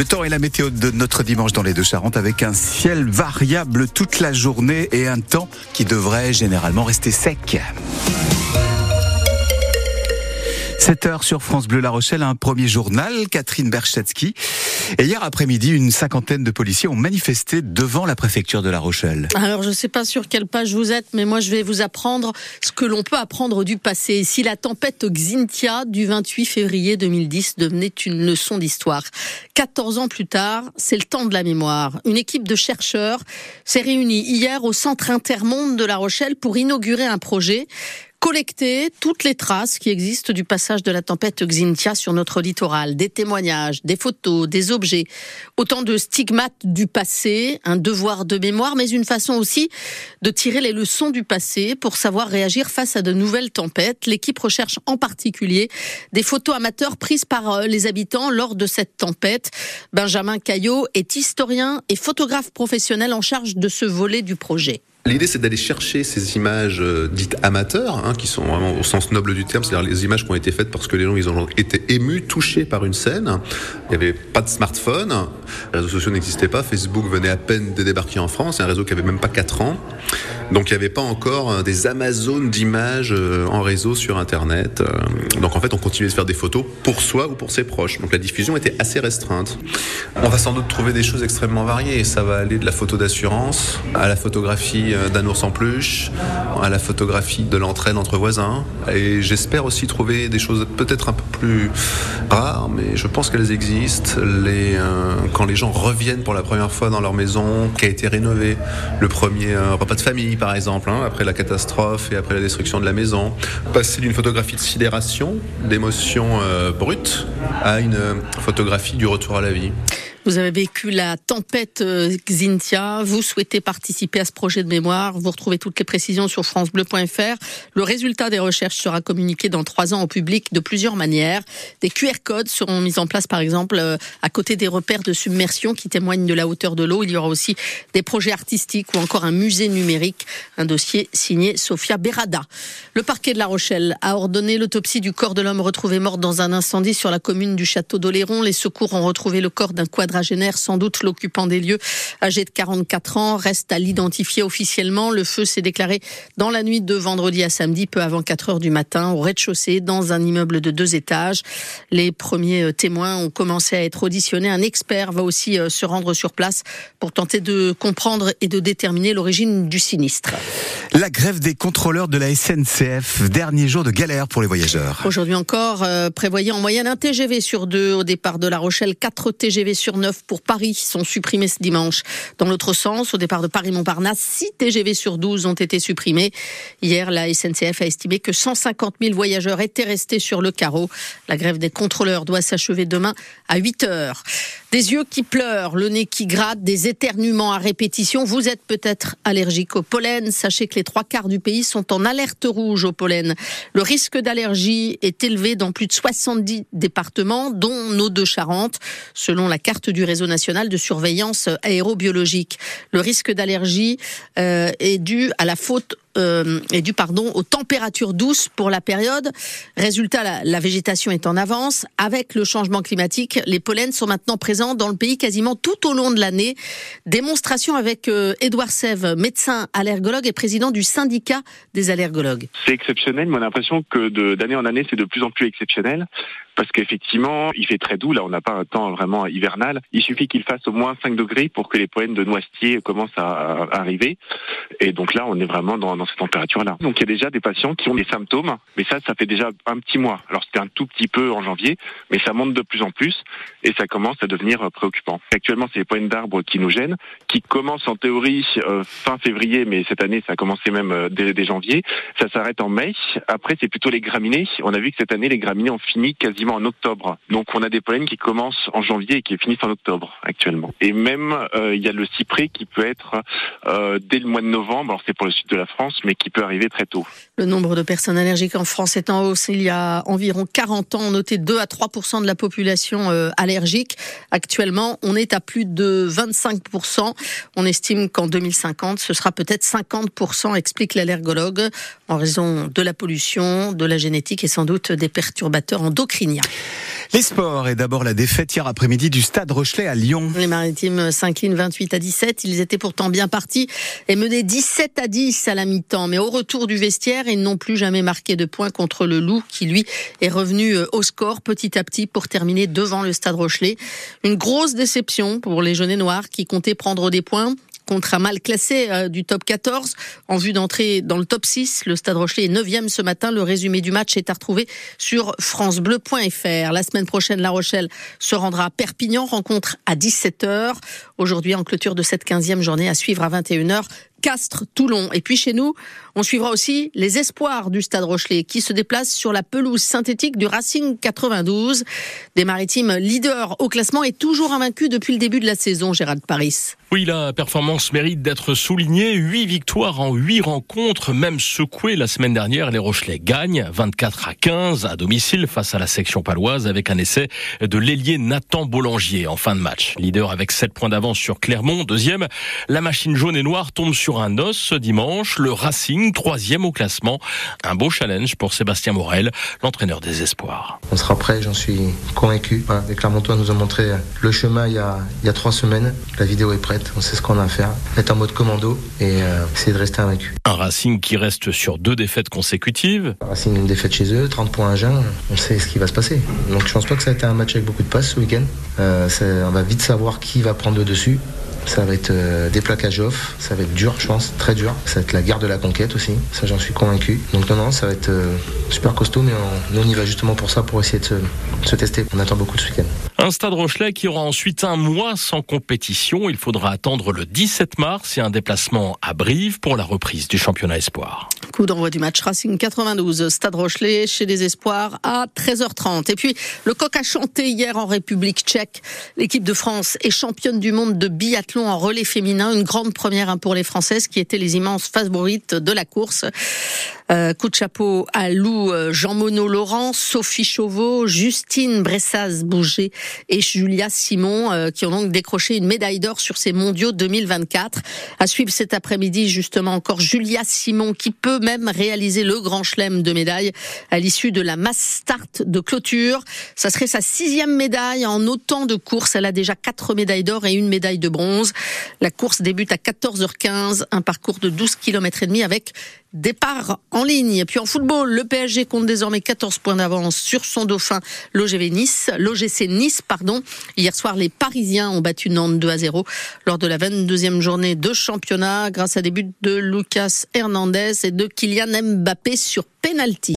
Le temps et la météo de notre dimanche dans les deux Charentes avec un ciel variable toute la journée et un temps qui devrait généralement rester sec. 7 heures sur France Bleu La Rochelle, un premier journal, Catherine Berchetsky. Et hier après-midi, une cinquantaine de policiers ont manifesté devant la préfecture de La Rochelle. Alors, je ne sais pas sur quelle page vous êtes, mais moi, je vais vous apprendre ce que l'on peut apprendre du passé. Si la tempête Xintia du 28 février 2010 devenait une leçon d'histoire. 14 ans plus tard, c'est le temps de la mémoire. Une équipe de chercheurs s'est réunie hier au Centre Intermonde de La Rochelle pour inaugurer un projet collecter toutes les traces qui existent du passage de la tempête Xintia sur notre littoral, des témoignages, des photos, des objets, autant de stigmates du passé, un devoir de mémoire, mais une façon aussi de tirer les leçons du passé pour savoir réagir face à de nouvelles tempêtes. L'équipe recherche en particulier des photos amateurs prises par euh, les habitants lors de cette tempête. Benjamin Caillot est historien et photographe professionnel en charge de ce volet du projet. L'idée, c'est d'aller chercher ces images euh, dites amateurs, hein, qui sont vraiment au sens noble du terme, c'est-à-dire les images qui ont été faites parce que les gens ils ont été émus, touchés par une scène. Il n'y avait pas de smartphone, les réseaux sociaux n'existaient pas, Facebook venait à peine de débarquer en France, c'est un réseau qui avait même pas 4 ans. Donc il n'y avait pas encore euh, des Amazones d'images euh, en réseau sur Internet. Donc en fait, on continuait de faire des photos pour soi ou pour ses proches. Donc la diffusion était assez restreinte. On va sans doute trouver des choses extrêmement variées. Ça va aller de la photo d'assurance à la photographie euh, d'un ours en peluche, à la photographie de l'entraide entre voisins. Et j'espère aussi trouver des choses peut-être un peu plus rares, mais je pense qu'elles existent. Les, euh, quand les gens reviennent pour la première fois dans leur maison, qui a été rénovée, le premier euh, repas de famille par exemple, hein, après la catastrophe et après la destruction de la maison, passer d'une photographie de sidération, d'émotion brute, à une photographie du retour à la vie. Vous avez vécu la tempête euh, Xintia. Vous souhaitez participer à ce projet de mémoire. Vous retrouvez toutes les précisions sur francebleu.fr. Le résultat des recherches sera communiqué dans trois ans au public de plusieurs manières. Des QR codes seront mis en place, par exemple, euh, à côté des repères de submersion qui témoignent de la hauteur de l'eau. Il y aura aussi des projets artistiques ou encore un musée numérique. Un dossier signé Sofia Berada. Le parquet de La Rochelle a ordonné l'autopsie du corps de l'homme retrouvé mort dans un incendie sur la commune du Château d'Oléron. Les secours ont retrouvé le corps d'un quadra quadragénaire, sans doute l'occupant des lieux, âgé de 44 ans, reste à l'identifier officiellement. Le feu s'est déclaré dans la nuit de vendredi à samedi, peu avant 4 heures du matin, au rez-de-chaussée, dans un immeuble de deux étages. Les premiers euh, témoins ont commencé à être auditionnés. Un expert va aussi euh, se rendre sur place pour tenter de comprendre et de déterminer l'origine du sinistre. La grève des contrôleurs de la SNCF, dernier jour de galère pour les voyageurs. Aujourd'hui encore, euh, prévoyez en moyenne un TGV sur deux au départ de La Rochelle, 4 TGV sur 9 pour Paris sont supprimés ce dimanche. Dans l'autre sens, au départ de Paris-Montparnasse, 6 TGV sur 12 ont été supprimés. Hier, la SNCF a estimé que 150 000 voyageurs étaient restés sur le carreau. La grève des contrôleurs doit s'achever demain à 8 heures. Des yeux qui pleurent, le nez qui gratte, des éternuements à répétition. Vous êtes peut-être allergique au pollen. Sachez que les trois quarts du pays sont en alerte rouge au pollen. Le risque d'allergie est élevé dans plus de 70 départements, dont nos deux Charentes, selon la carte du réseau national de surveillance aérobiologique. Le risque d'allergie euh, est dû à la faute euh, est dû pardon aux températures douces pour la période. Résultat, la, végétation est en avance. Avec le changement climatique, les pollens sont maintenant présents dans le pays quasiment tout au long de l'année. Démonstration avec euh, Édouard Sève, médecin allergologue et président du syndicat des allergologues. C'est exceptionnel, on a l'impression que d'année en année, c'est de plus en plus exceptionnel parce qu'effectivement, il fait très doux. Là, on n'a pas un temps vraiment hivernal. Il suffit qu'il fasse au moins 5 degrés pour que les poènes de noisetier commencent à, arriver. Et donc là, on est vraiment dans, dans cette température-là. Donc il y a déjà des patients qui ont des symptômes, mais ça, ça fait déjà un petit mois. Alors c'était un tout petit peu en janvier, mais ça monte de plus en plus et ça commence à devenir préoccupant. Actuellement, c'est les poènes d'arbres qui nous gênent, qui commencent en théorie euh, fin février, mais cette année, ça a commencé même euh, dès, dès janvier. Ça s'arrête en mai. Après, c'est plutôt les graminées. On a vu que cette année, les graminées ont fini quasiment en octobre. Donc on a des pollens qui commencent en janvier et qui finissent en octobre actuellement. Et même euh, il y a le cyprès qui peut être euh, dès le mois de novembre. Alors c'est pour le sud de la France, mais qui peut arriver très tôt. Le nombre de personnes allergiques en France est en hausse. Il y a environ 40 ans, on notait 2 à 3% de la population euh, allergique. Actuellement, on est à plus de 25% On estime qu'en 2050, ce sera peut-être 50% explique l'allergologue. en raison de la pollution, de la génétique et sans doute des perturbateurs endocriniens. Les sports et d'abord la défaite hier après-midi du Stade Rochelet à Lyon. Les Maritimes s'inclinent 28 à 17. Ils étaient pourtant bien partis et menaient 17 à 10 à la mi-temps. Mais au retour du vestiaire, ils n'ont plus jamais marqué de points contre le Loup qui lui est revenu euh, au score petit à petit pour terminer devant le Stade Rochelet. Une grosse déception pour les jeunes noirs qui comptaient prendre des points contre un mal classé euh, du top 14 en vue d'entrer dans le top 6. Le Stade Rochelet est 9e ce matin. Le résumé du match est à retrouver sur francebleu.fr. La semaine prochaine, La Rochelle se rendra à Perpignan, rencontre à 17h. Aujourd'hui, en clôture de cette 15e journée à suivre à 21h, Castres, Toulon. Et puis chez nous, on suivra aussi les espoirs du Stade Rochelet qui se déplacent sur la pelouse synthétique du Racing 92. Des maritimes leaders au classement et toujours invaincus depuis le début de la saison, Gérald Paris. Oui, la performance mérite d'être soulignée. Huit victoires en huit rencontres, même secouées la semaine dernière. Les Rochelais gagnent 24 à 15 à domicile face à la section paloise avec un essai de l'ailier Nathan Bollangier en fin de match. Leader avec 7 points d'avance sur Clermont. Deuxième, la machine jaune et noire tombe sur un os ce dimanche. Le Racing, troisième au classement. Un beau challenge pour Sébastien Morel, l'entraîneur des espoirs. On sera prêt, j'en suis convaincu. les Clermontois nous ont montré le chemin il y a, il y a trois semaines. La vidéo est prête on sait ce qu'on a à faire, être en mode commando et euh, essayer de rester invaincu. Un Racing qui reste sur deux défaites consécutives. Racing une défaite chez eux, 30 points à Jeun, on sait ce qui va se passer. Donc je pense pas que ça a été un match avec beaucoup de passes ce week-end. Euh, on va vite savoir qui va prendre le dessus. Ça va être euh, des plaquages off, ça va être dur, je pense, très dur. Ça va être la guerre de la conquête aussi, ça j'en suis convaincu. Donc non, non, ça va être euh, super costaud, mais on, on, y va justement pour ça, pour essayer de se, de se tester. On attend beaucoup de ce week-end. Un stade Rochelet qui aura ensuite un mois sans compétition. Il faudra attendre le 17 mars et un déplacement à Brive pour la reprise du championnat Espoir. Coup d'envoi du match Racing 92, Stade Rochelet chez les Espoirs à 13h30. Et puis, le coq a chanté hier en République tchèque. L'équipe de France est championne du monde de biathlon en relais féminin. Une grande première hein, pour les Françaises qui étaient les immenses favorites de la course. Euh, coup de chapeau à Lou euh, Jean Monod Laurent, Sophie Chauveau, Justine Bressaz-Bouger et Julia Simon euh, qui ont donc décroché une médaille d'or sur ces mondiaux 2024. À suivre cet après-midi justement encore Julia Simon qui peut même réaliser le grand chelem de médaille à l'issue de la mass start de clôture. Ça serait sa sixième médaille en autant de courses. Elle a déjà quatre médailles d'or et une médaille de bronze. La course débute à 14h15, un parcours de 12 km et demi avec départ en ligne. Puis en football, le PSG compte désormais 14 points d'avance sur son dauphin, l'OGV Nice, l'OGC Nice, pardon. Hier soir, les Parisiens ont battu Nantes 2 à 0 lors de la 22e journée de championnat grâce à des buts de Lucas Hernandez et de Kylian Mbappé sur penalty.